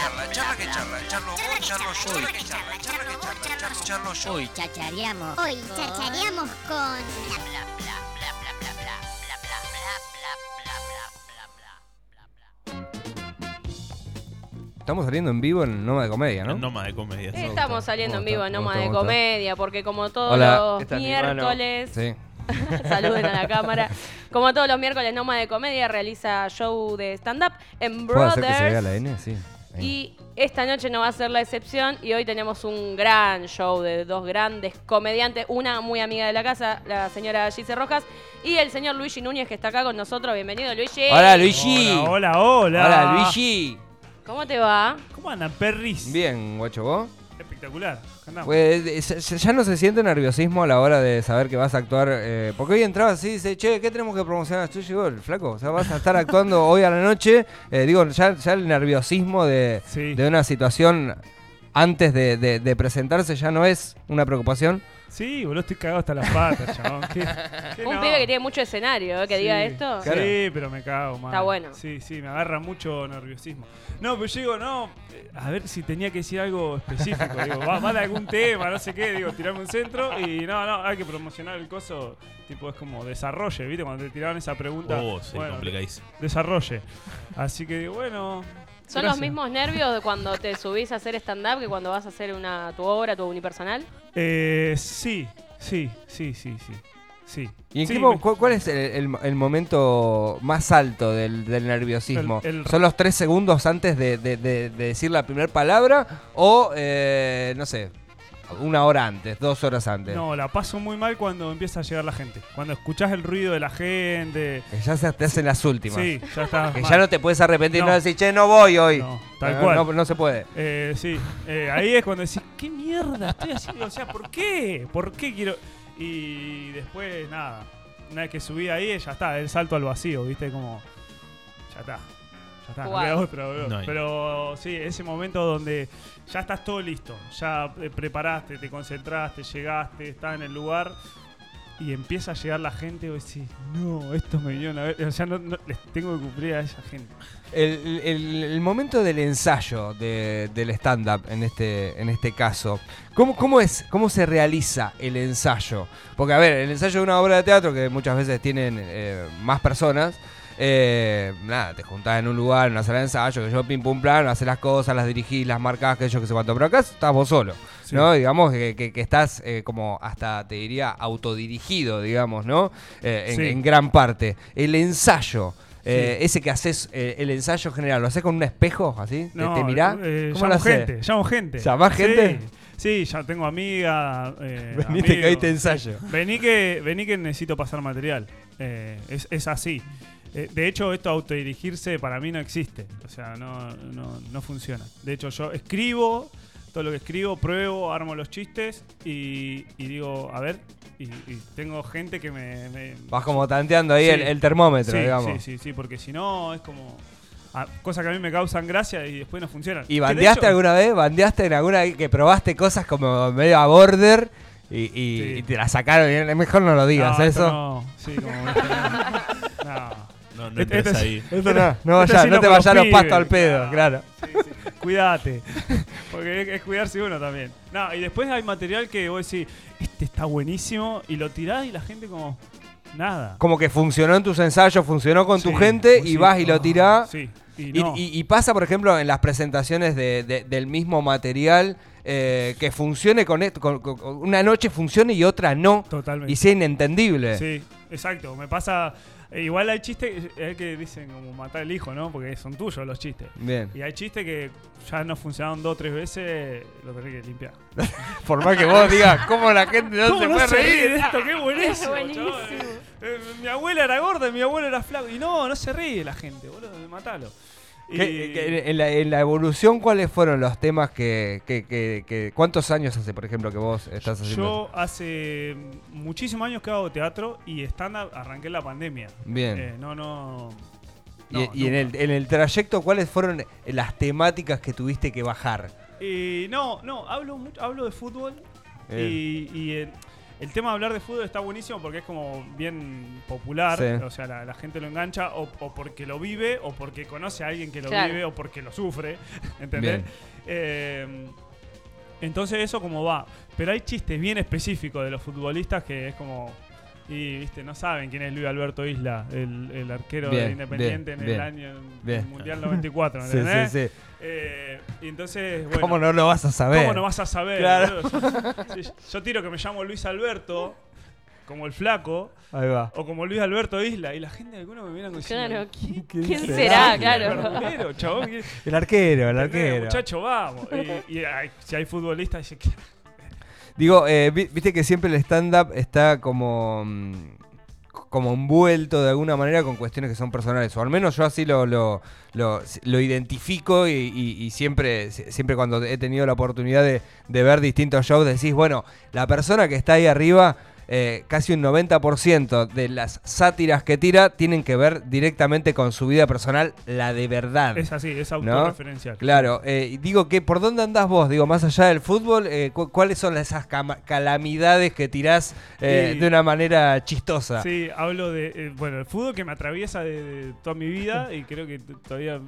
charla, charla que charla, charlo vos, charlo yo, charla que charla, charla que charla, charlo, yo. Hoy chachareamos. Hoy chachareamos con Estamos saliendo en vivo en Noma de Comedia, ¿no? Noma de comedia. Me Estamos saliendo en vivo en Noma de. Comedia, porque como todos Hola, los miércoles, Sí. saluden a la cámara, como todos los miércoles Noma de Comedia realiza show de stand-up en ¿Puedo hacer que se vea Brothers. la N? Sí. Y esta noche no va a ser la excepción y hoy tenemos un gran show de dos grandes comediantes, una muy amiga de la casa, la señora Gise Rojas, y el señor Luigi Núñez que está acá con nosotros. Bienvenido, Luigi. Hola, Luigi. Hola, hola, hola. Hola, Luigi. ¿Cómo te va? ¿Cómo andan, perris? Bien, guacho, ¿vos? Espectacular. Andamos. Pues, eh, ya no se siente nerviosismo a la hora de saber que vas a actuar. eh, porque hoy entrabas así y dice, che, ¿qué tenemos que promocionar? Tú llegó el flaco. O sea, vas a estar actuando hoy a la noche. eh, digo, ya, ya el nerviosismo de, Sí. de una situación antes de, de- de presentarse ya no es una preocupación. Sí, boludo, estoy cagado hasta las patas, chabón. ¿Qué- qué Un no? pibe que tiene mucho escenario, ¿eh? que Sí. diga esto. Claro. Sí, pero me cago, man. Está bueno. Sí, sí, me agarra mucho nerviosismo. No, pero yo digo, no, eh, a ver si tenía que decir algo específico. Digo, va, va de algún tema, no sé qué. Digo, tirarme un centro y no, no, hay que promocionar el coso. Tipo, es como desarrolle, ¿viste? Cuando te tiraban esa pregunta. Oh, sí, bueno, complicadísimo. desarrolle. Así que, bueno. ¿Son gracias. los mismos nervios de cuando te subís a hacer stand-up que cuando vas a hacer una, tu obra, tu unipersonal? Eh, sí, sí, sí, sí, sí. Sí. ¿Y en Sí, qué mo- me- cu- cuál es el, el- el momento más alto del, del nerviosismo? El- el- ¿Son los tres segundos antes de, de- de- de decir la primera palabra? ¿O, eh, no sé, una hora antes, dos horas antes? No, la paso muy mal cuando empieza a llegar la gente. Cuando escuchás el ruido de la gente. Que ya se te hacen las últimas. Sí, ya está. Que mal. ya no te puedes arrepentir, no, No. decir, che, no voy hoy. No, tal No, cual. No, no se puede. Eh, sí, eh, ahí es cuando decís, ¿qué mierda estoy haciendo? O sea, ¿por qué? ¿Por qué quiero...? Y después, nada, una vez que subí ahí, ya está, el salto al vacío, ¿viste? Como, ya está, ya está, otra. No. Pero sí, ese momento donde ya estás todo listo, ya eh, preparaste, te concentraste, llegaste, estás en el lugar y empieza a llegar la gente y vos decís, no, estos me vinieron a ver, o sea, no, no- les tengo que cumplir a esa gente. El, el- el momento del ensayo de- del stand-up en este, en este caso, ¿cómo, cómo, es, ¿cómo se realiza el ensayo? Porque, a ver, el ensayo de una obra de teatro que muchas veces tienen eh, más personas, eh, nada, te juntás en un lugar, en una sala de ensayo, que yo pim pum plan, haces las cosas, las dirigís, las marcás, que yo que sé cuánto. Pero acá estás vos solo, Sí. ¿no? Digamos que, que- que estás eh, como hasta, te diría, autodirigido, digamos, ¿no? Eh, en, Sí. en gran parte. El ensayo. ese que haces, el ensayo general, ¿lo haces con un espejo así? ¿Te- No, ¿Te, mirás? eh, ¿Cómo lo llamo haces? gente, llamo gente. ¿Llamás gente? Sí, ya tengo amiga. Eh, Veniste que ahí te ensayo. Vení que, vení que necesito pasar material. Eh, es, es así. Eh, de hecho, esto autodirigirse para mí no existe. O sea, no, no, no funciona. De hecho, yo escribo todo lo que escribo, pruebo, armo los chistes y, y digo, a ver, y, y tengo gente que me... me- Vas como tanteando ahí Sí. el, el termómetro, sí, digamos. sí, sí, sí, porque si no es como... ah, cosas que a mí me causan gracia y después no funcionan. ¿Y bandeaste hecho- alguna vez? ¿Bandeaste en alguna vez que probaste cosas como medio a border y, y- Sí. y te la sacaron? Y Mejor no lo digas, No, eso. No, sí, como... no. No, Este- entres este es- ahí. Eso no, te los vayas los pastos al pedo, Ah. claro. Sí, sí. Cuídate. Porque es, es cuidarse uno también. No, y después hay material que vos decís, este está buenísimo, y lo tirás y la gente como, nada. Como que funcionó en tus ensayos, funcionó con tu gente y vas y lo tirás. Sí, y no. y- y pasa, por ejemplo, en las presentaciones de- de- del mismo material, eh, que funcione con, esto, con- con- con- una noche funcione y otra no, Totalmente. y sea inentendible. Sí, exacto. Me pasa. Eh, igual hay chistes eh, que dicen como matar el hijo, ¿no? Porque son tuyos los chistes. Bien. Y hay chistes que ya no funcionaron dos o tres veces, lo tenés que limpiar. Por más que vos digas, ¿cómo la gente no ¿Cómo se no puede se ríe reír? de esto? ¡Qué buenísimo! Es buenísimo. Eh, mi abuela era gorda y mi abuelo era flaco. Y no, no se ríe la gente, boludo, matalo. Y- ¿Qué- qué- en, la, en la evolución, ¿cuáles fueron los temas que, que- que- que- ¿Cuántos años hace, por ejemplo, que vos estás haciendo? Yo hace muchísimos años que hago teatro y stand-up arranqué en la pandemia. Bien. Eh, no, no. y no, y en, el, en el trayecto, ¿cuáles fueron las temáticas que tuviste que bajar? Eh, no, no, hablo, mucho, hablo de fútbol y, y, eh, el tema de hablar de fútbol está buenísimo porque es como bien popular, Sí. o sea, la, la gente lo engancha o, o porque lo vive, o porque conoce a alguien que lo Claro. vive, o porque lo sufre, ¿entendés? Bien. Eh, entonces eso como va. Pero hay chistes bien específicos de los futbolistas que es como... Y, viste, no saben quién es Luis Alberto Isla, el, el arquero Bien, de Independiente bien, en bien, el año bien. del Mundial 94, Sí, ¿entendés? sí, sí. Eh, y entonces, bueno... ¿Cómo no lo vas a saber? ¿Cómo no vas a saber? Claro. Yo, tiro que me llamo Luis Alberto, como el flaco, Ahí va. o como Luis Alberto Isla, y la gente alguna me miran diciendo, Claro, ¿quién, ¿quién, quién será? será? Claro. verdulero, chabón? ¿Quién- El arquero, el arquero. Muchacho, vamos. Y, y hay- si hay futbolistas, dice que... Digo, eh, vi- viste que siempre el stand-up está como, mm, como envuelto de alguna manera con cuestiones que son personales. O al menos yo así lo, lo, lo, lo identifico y, y- y siempre, si- siempre cuando he tenido la oportunidad de, de ver distintos shows decís, bueno, la persona que está ahí arriba... eh, casi un 90% de las sátiras que tira tienen que ver directamente con su vida personal, la de verdad. Es así, es ¿No? autorreferencial. Claro, eh, digo que ¿por dónde andás vos? Digo, más allá del fútbol, eh, cu- ¿cuáles son esas calamidades que tirás eh, Sí. de una manera chistosa? Sí, hablo de, eh, bueno, el fútbol que me atraviesa de, de toda mi vida y creo que todavía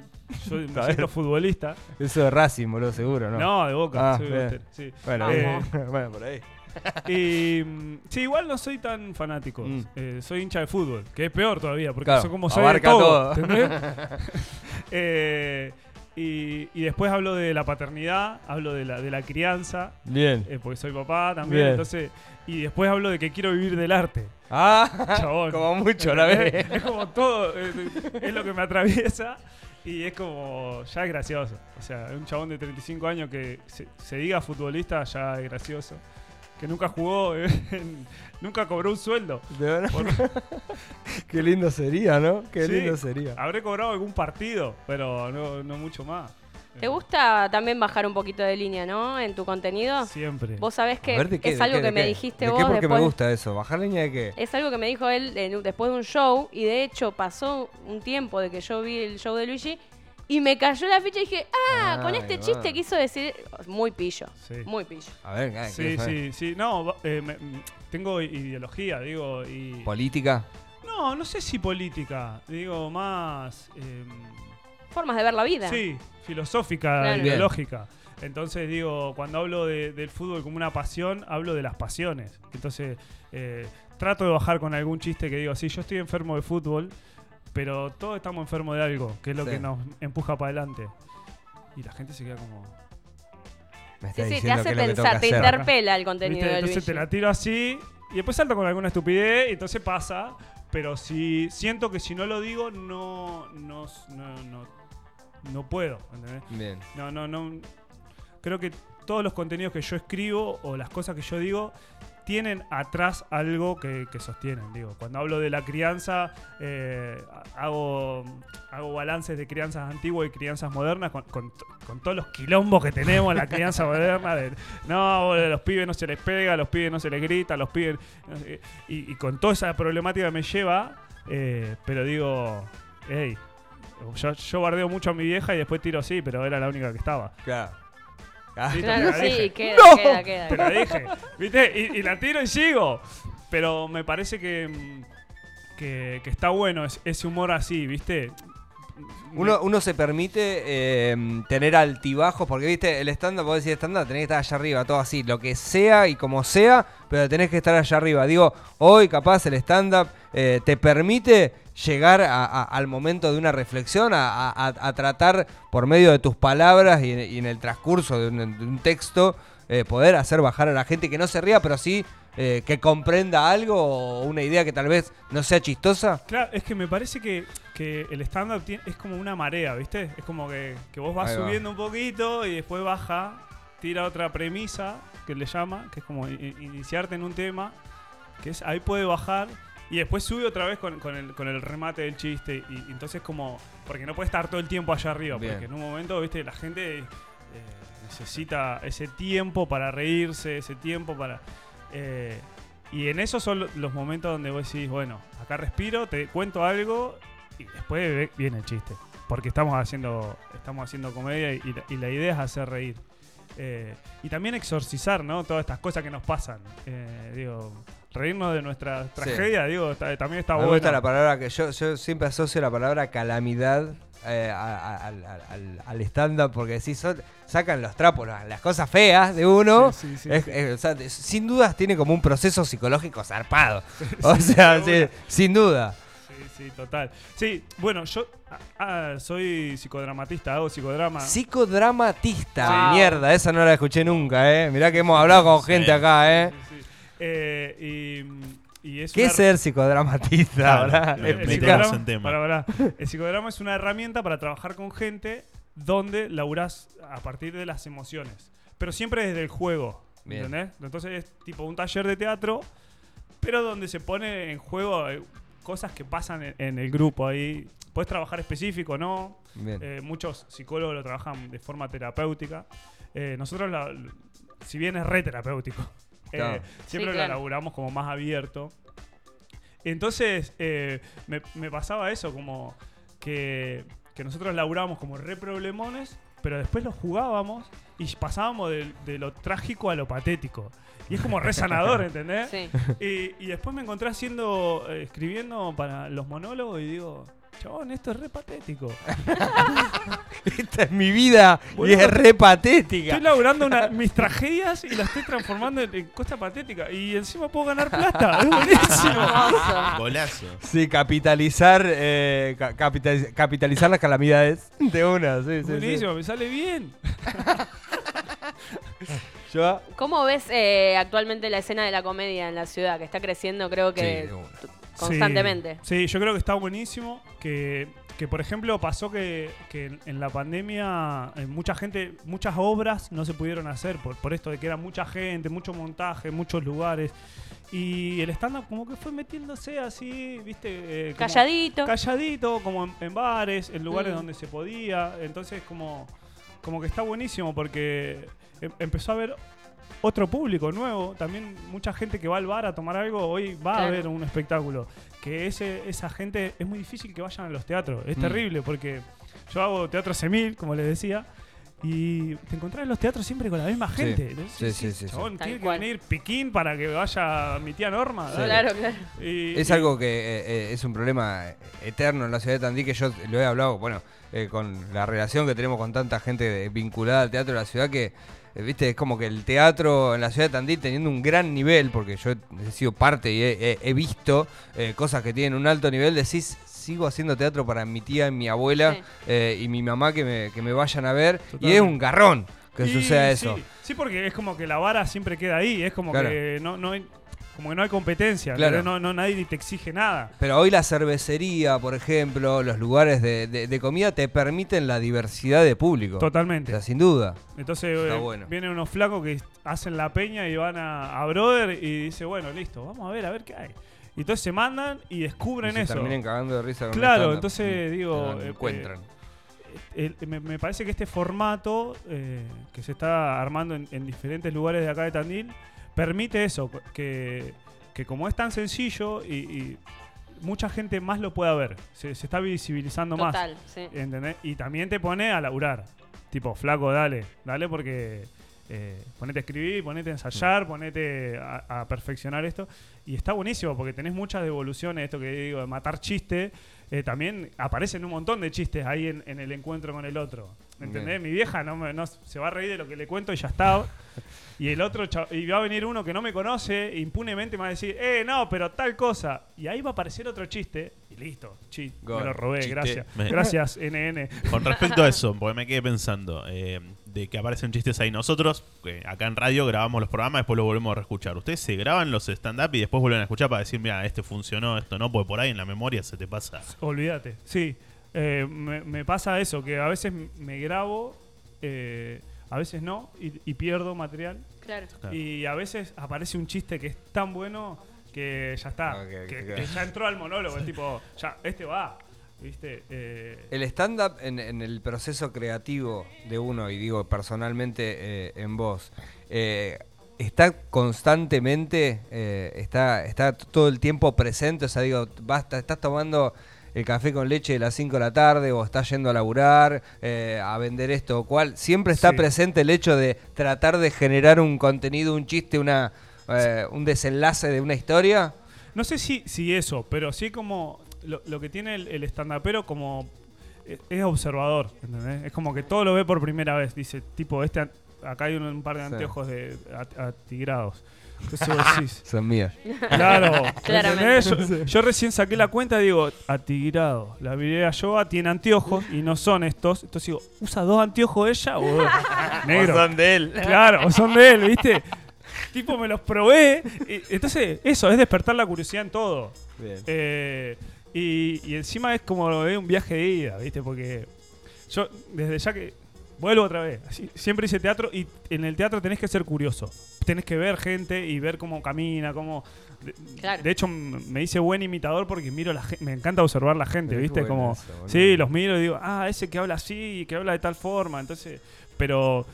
yo me siento futbolista. Eso de Racing, boludo, seguro, ¿no? No, de Boca, Ah, soy bien. bostero, sí. Bueno, bueno, por ahí. Y mm, sí, igual no soy tan fanático. Mm. Eh, soy hincha de fútbol, que es peor todavía, porque Claro, soy como soy de todo. todo. Eh, y, y después hablo de la paternidad, hablo de la, de la crianza, Bien. eh, porque soy papá también. Bien. Entonces, y después hablo de que quiero vivir del arte. Ah, Chabón. como mucho la ¿Entendés? vez. Es como todo, es, es lo que me atraviesa y es como, ya es gracioso. O sea, un chabón de 35 años que se, se diga futbolista ya es gracioso. Que nunca jugó, en- nunca cobró un sueldo. De verdad. Qué lindo sería, ¿no? Qué Sí. lindo sería. Habré cobrado algún partido, pero no, no mucho más. ¿Te gusta también bajar un poquito de línea, no? En tu contenido. Siempre. Vos sabés que A ver, ¿de qué, es algo qué, que me qué? dijiste ¿De vos qué? Porque después. me gusta eso. ¿Bajar línea de qué? Es algo que me dijo él en- después de un show y de hecho pasó un tiempo de que yo vi el show de Luigi y me cayó la ficha y dije, ah, con Ahí este va. chiste quiso decir muy pillo, Sí. muy pillo. A ver, ah, Sí, quiero saber. sí, sí. No, eh, me- mm, tengo ideología, digo, y... ¿Política? No, no sé si política, digo más... em, Formas de ver la vida. Sí, filosófica, Claro. ideológica. Entonces digo, cuando hablo de- del fútbol como una pasión, hablo de las pasiones. Entonces eh, trato de bajar con algún chiste que digo, sí, yo estoy enfermo de fútbol, pero todos estamos enfermos de algo, que es lo Sí. que nos empuja para adelante. Y la gente se queda como... Me Sí, está sí, te diciendo hace pensar, te interpela el contenido ¿viste? Entonces Luigi. te la tiro así y después salto con alguna estupidez y entonces pasa. Pero si siento que si no lo digo, no, no, no, no, no puedo. ¿entendés? Bien. No, no, no. Creo que todos los contenidos que yo escribo o las cosas que yo digo tienen atrás algo que, que sostienen. Digo, cuando hablo de la crianza, eh, hago, hago balances de crianzas antiguas y crianzas modernas con, con todos los quilombos que tenemos en la crianza moderna. De, no, los pibes no se les pega, los pibes no se les grita, los pibes. y, con toda esa problemática me lleva, eh, pero digo, hey, yo, yo bardeo mucho a mi vieja y después tiro sí, pero era la única que estaba. Claro. Ah, Sí, Claro, dije. sí, queda, ¡No! queda, queda. Te la dije, ¿viste? Y, y la tiro y sigo. Pero me parece que, mm, que, que está bueno es- ese humor así, ¿viste? Uno, uno se permite eh, tener altibajos, porque viste, el stand-up, vos decís stand-up, tenés que estar allá arriba, todo así, lo que sea y como sea, pero tenés que estar allá arriba. Digo, hoy capaz el stand-up eh, te permite llegar a- al momento de una reflexión, a, a- tratar por medio de tus palabras y, en- el transcurso de un, de un texto, eh, poder hacer bajar a la gente que no se ría, pero sí eh, que comprenda algo o una idea que tal vez no sea chistosa. Claro, es que me parece que, que el stand-up es como una marea, ¿viste? Es como que, que vos vas Ahí va. subiendo un poquito y después baja, tira otra premisa que le llama, que es como iniciarte en un tema, que es ahí puede bajar y después sube otra vez con, con el, con el remate del chiste. Y, y entonces como, porque no puede estar todo el tiempo allá arriba, Bien. porque en un momento, ¿viste? La gente eh, necesita ese tiempo para reírse, ese tiempo para... eh, y en esos son lo- los momentos donde vos decís, bueno, acá respiro, te cuento algo y después viene el chiste. Porque estamos haciendo, estamos haciendo comedia y la idea es hacer reír. Eh, y también exorcizar, ¿no? Todas estas cosas que nos pasan. Eh, digo, reírnos de nuestra tragedia, digo, está- también está mí me bueno. gusta la palabra que yo, yo siempre asocio la palabra calamidad eh, a- a- al, al- stand-up porque si son, sacan los trapos, las, cosas feas de uno. Sí, sí, sí, es- sí. es- o sea, de- sin dudas tiene como un proceso psicológico zarpado. o sea, sin duda. Sí, sí, total. Sí, bueno, yo ah, ah, soy psicodramatista, hago psicodrama. Psicodramatista. Wow. Mierda, esa no la escuché nunca, ¿eh? Mirá que hemos hablado con gente acá, ¿eh? Eh, y, y es ¿Qué una- es ser psicodramatista? Claro, verdad? lo el psicodrama- en tema. El psicodrama es una herramienta para trabajar con gente donde laburás a partir de las emociones. Pero siempre desde el juego. Bien. ¿Entendés? Entonces es tipo un taller de teatro, pero donde se pone en juego eh, cosas que pasan en, en el grupo ahí. Puedes trabajar específico, ¿no? Eh, muchos psicólogos lo trabajan de forma terapéutica. Eh, nosotros, la- si bien es re terapéutico, eh, siempre Sí, lo claro. laburamos como más abierto. Entonces, eh, me, me pasaba eso, como que, que nosotros laburábamos como re problemones, pero después los jugábamos y pasábamos de, de lo trágico a lo patético. Y es como re sanador, ¿entendés? Sí. Y, y después me encontré haciendo, eh, escribiendo para los monólogos y digo, chabón, esto es re patético. Esta es mi vida y Boludo, es re patética. Estoy laburando una- mis tragedias y las estoy transformando en, en cosa patética. Y encima puedo ganar plata. Es buenísimo. Hermoso. Golazo. Sí, capitalizar, eh, ca- capitaliz- capitalizar las calamidades de una, sí, sí, sí. buenísimo, me sale bien. Yo, ¿Cómo ves eh, actualmente la escena de la comedia en la ciudad? Que está creciendo, creo Sí, que de una. t- constantemente. Sí, sí, yo creo que está buenísimo. Que, que, por ejemplo, pasó que, que en- en la pandemia eh, mucha gente, muchas obras no se pudieron hacer por, por esto de que era mucha gente, mucho montaje, muchos lugares. Y el stand-up como que fue metiéndose así, viste, eh, como- Calladito. calladito, como en, en bares, en lugares Mm. donde se podía. Entonces, como, como que está buenísimo porque em- empezó a haber otro público nuevo. También mucha gente que va al bar a tomar algo, hoy va a ver un espectáculo. Que ese, esa gente es muy difícil que vayan a los teatros. Es Mm. terrible porque yo hago teatro semil, como les decía. Y te encontrás en los teatros siempre con la misma Sí, gente. ¿no? sí, sí, sí, Chabón, tiene que venir Piquín para que vaya mi tía Norma. Claro, claro. Y- Es y- algo que eh, eh, es un problema eterno en la ciudad de Tandil que yo lo he hablado, bueno, eh, con la relación que tenemos con tanta gente vinculada al teatro de la ciudad que, viste, es como que el teatro en la ciudad de Tandil teniendo un gran nivel, porque yo he sido parte y he, he- he visto eh, cosas que tienen un alto nivel, decís, sigo haciendo teatro para mi tía y mi abuela Sí. eh, y mi mamá que me, que me vayan a ver, y es un garrón que Y suceda sí, eso. Sí, porque es como que la vara siempre queda ahí, es como Claro. que no, no hay como que no hay competencia, Claro. no, no nadie te exige nada. Pero hoy la cervecería, por ejemplo, los lugares de, de- de comida te permiten la diversidad de público. O Totalmente. sea, sin duda. Entonces eh, bueno. vienen unos flacos que hacen la peña y van a, a Brother y dice, bueno, listo, vamos a ver, a ver qué hay. Y entonces se mandan y descubren Y se eso. terminen cagando de risa con Claro, entonces, digo, eh, encuentran. El- me, me parece que este formato eh, que se está armando en, en diferentes lugares de acá de Tandil permite eso, que, que como es tan sencillo y, y mucha gente más lo pueda ver, se, se está visibilizando más. Total, sí. ¿entendés? Y también te pone a laburar. Tipo, flaco, dale, dale porque eh, ponete a escribir, ponete a Mm. ensayar, ponete a, a perfeccionar esto. Y está buenísimo porque tenés muchas devoluciones, esto que digo, de matar chiste. Eh, también aparecen un montón de chistes ahí en, en el encuentro con el otro. ¿Entendés? Bien. Mi vieja no, me- no se va a reír de lo que le cuento y ya está. Y el otro, y va a venir uno que no me conoce, impunemente me va a decir, eh, no, pero tal cosa. Y ahí va a aparecer otro chiste, y listo, chi, Gol. me lo robé, Chiste. gracias. Me- Gracias, NN. Con respecto a eso, porque me quedé pensando, eh, de que aparecen chistes ahí. Nosotros, que acá en radio, grabamos los programas, después los volvemos a reescuchar. Ustedes se graban los stand-up y después vuelven a escuchar para decir, mira, este funcionó, esto no, porque por ahí en la memoria se te pasa. Olvídate, sí. Eh, me, me pasa eso, que a veces me grabo, eh, a veces no, y, y pierdo material. Claro. Claro. Y a veces aparece un chiste que es tan bueno que ya está, que, que ya entró al monólogo, es tipo, ya, este va, ¿viste? Eh, El stand-up en, en el proceso creativo de uno, y digo personalmente eh, en vos, eh, está constantemente, está, está todo el tiempo presente, o sea, digo, basta, estás tomando el café con leche de las 5 de la tarde o está yendo a laburar, eh, a vender esto o cual, siempre está Sí. presente el hecho de tratar de generar un contenido, un chiste, una, eh, un desenlace de una historia. No sé si, si eso, pero sí como lo, lo que tiene el, el stand-upero como eh, es observador, ¿entendés? Es como que todo lo ve por primera vez. Dice, tipo, este an- acá hay un, un par de Sí. anteojos de a- atigrados. Decís, Son mías. claro. Yo, yo recién saqué la cuenta y digo, atigrado. La vidriera Yoga tiene anteojos y no son estos. Entonces digo, ¿usa dos anteojos ella o negro? de él. Claro, o son de él, ¿viste? tipo, me los probé. y- entonces, eso, es despertar la curiosidad en todo. Bien. Eh, y, y encima es como eh, un viaje de ida, ¿viste? Porque yo, desde ya que. Vuelvo otra vez. Así, siempre hice teatro y en el teatro tenés que ser curioso. Tenés que ver gente y ver cómo camina, cómo. De, Claro. de hecho, me hice buen imitador porque miro la gente. Me encanta observar la gente, ¿viste? Como. eso, sí, los miro y digo, ah, ese que habla así y que habla de tal forma. Entonces. Pero.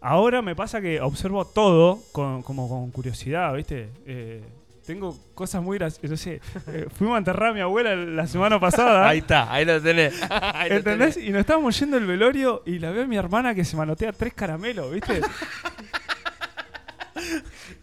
Ahora me pasa que observo todo con, como con curiosidad, ¿viste? Eh, tengo cosas muy graciosas. No sé, eh, fuimos a enterrar a mi abuela la semana pasada. Ahí está, ahí lo tenés. Ahí lo ¿Entendés? tenés. Y nos estábamos yendo al velorio y la veo a mi hermana que se manotea tres caramelos, ¿viste?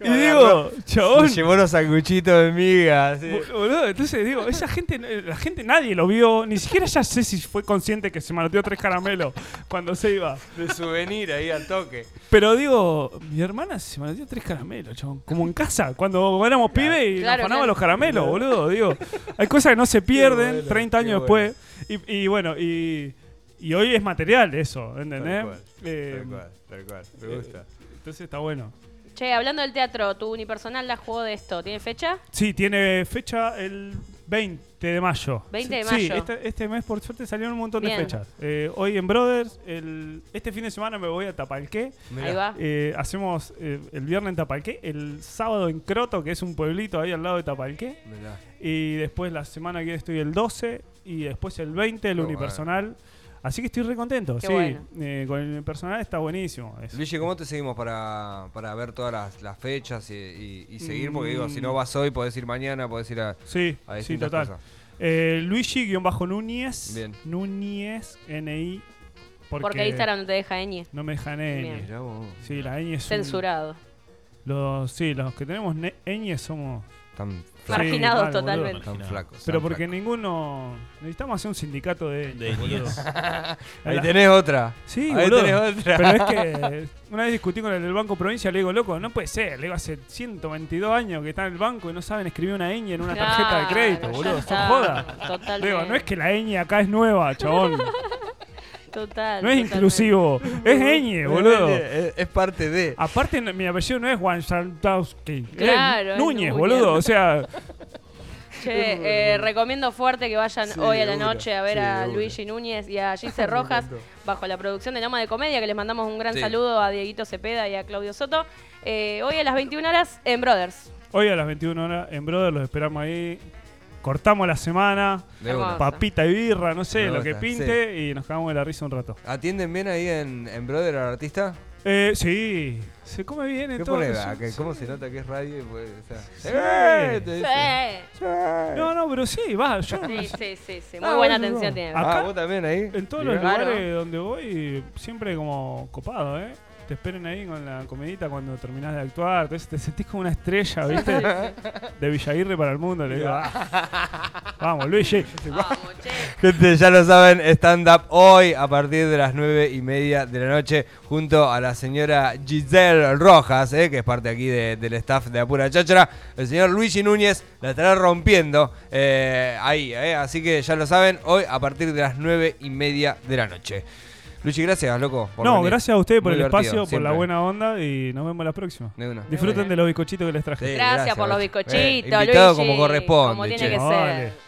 y digo, chabón. Se llevó unos sanguchitos de miga. sí. bol- Boludo, entonces digo, esa gente, eh, la gente nadie lo vio, ni siquiera ya sé si fue consciente que se manoteó tres caramelos cuando se iba. De souvenir ahí al toque. Pero digo, mi hermana se manoteó tres caramelos, chabón. Como en casa, cuando éramos pibes y Claro, nos claro. los caramelos, boludo. Digo, hay cosas que no se pierden bueno, 30 qué años después. Y, y bueno, y, y hoy es material eso, ¿entendés? Tal cual, Eh, Tal cual, tal cual. Me gusta. entonces está bueno. Che, hablando del teatro, tu unipersonal la jugó de esto. ¿Tiene fecha? Sí, tiene fecha el 20 de mayo. 20 de Sí, mayo. este, este mes por suerte salieron un montón Bien. de fechas. Eh, hoy en Brothers, el, este fin de semana me voy a Tapalqué. Mirá. Ahí va. Eh, hacemos eh, el viernes en Tapalqué, el sábado en Croto, que es un pueblito ahí al lado de Tapalqué. Mirá. Y después la semana que viene estoy el 12 y después el 20 el unipersonal. Así que estoy re contento. Qué sí, bueno. Eh, con el unipersonal está buenísimo. Luigi, ¿cómo te seguimos para, para ver todas las, las fechas y, y- y seguir? Porque digo, Mm. si no vas hoy, podés ir mañana, podés ir a, sí, a sí, total. cosas. Eh, Luigi-Núñez. Bien. Núñez, N-I. Porque, Instagram no te deja ñ. No me dejan ñ. Sí, la ñ es. un- Censurado. los, sí, los que tenemos ne- ñ somos. Marginados Sí, mal, boludo. totalmente. tan flacos. Pero porque flacos. ninguno. Necesitamos hacer un sindicato de. De boludo. Ahí tenés otra. Sí, Ahí boludo. tenés otra. Pero es que una vez discutí con el del Banco Provincia, le digo, loco, no puede ser. Le digo, hace 122 años que está en el banco y no saben escribir una ñ en una tarjeta de crédito, Claro, boludo. Son joda. Totalmente. Digo, no es que la ñ acá es nueva, chabón. Total. No es totalmente. inclusivo. Es ñ, boludo. Es, es parte de. Aparte, mi apellido no es Juan Santowski. Claro, es Núñez, Núñez. boludo. O sea, Che, eh, recomiendo fuerte que vayan Sí, hoy a la noche a ver Sí, a. Luigi Núñez y a Gise Rojas bajo la producción de Loma de Comedia, que les mandamos un gran Sí. saludo a Dieguito Cepeda y a Claudio Soto. Eh, hoy a las 21 horas en Brothers. hoy a las 21 horas en Brother los esperamos ahí. Cortamos la semana. de Hermoso. una. Papita y birra, no sé, Me lo que pinte. Y nos cagamos de la risa un rato. ¿Atienden bien ahí en, en Brother al artista? Eh, sí, se come bien en ¿Qué todo. pone? eso. Ah, que ¿Cómo se nota que es radio? y pues, o sea, Sí. ¡Eh! Te dice. Sí, No, no, pero sí, va. Yo, sí, sí, sí, sí. Muy Ah, buena atención tiene. Ah, Ah, Acá- vos también ahí. en todos Mirá. los Claro. lugares donde voy, siempre como copado, ¿eh? Te esperen ahí con la comedita cuando terminás de actuar. Entonces te sentís como una estrella, ¿viste? De Villaguirre para el mundo. Le digo, ah. Vamos, Luigi. Vamos, che. Gente, ya lo saben, stand-up hoy a partir de las nueve y media de la noche junto a la señora Giselle Rojas, eh, que es parte aquí de- del staff de Apura Cháchara. El señor Luigi Núñez la estará rompiendo eh, ahí, eh, así que ya lo saben, hoy a partir de las nueve y media de la noche. Luigi, gracias, loco. por No, venir. gracias a ustedes por Muy el espacio, por siempre. la buena onda y nos vemos la próxima. De una. Disfruten de los bizcochitos que les traje. Sí, Gracias, por los Luchi. bizcochitos, Eh, invitado Luigi, como corresponde, Como tiene che. que Vale. ser.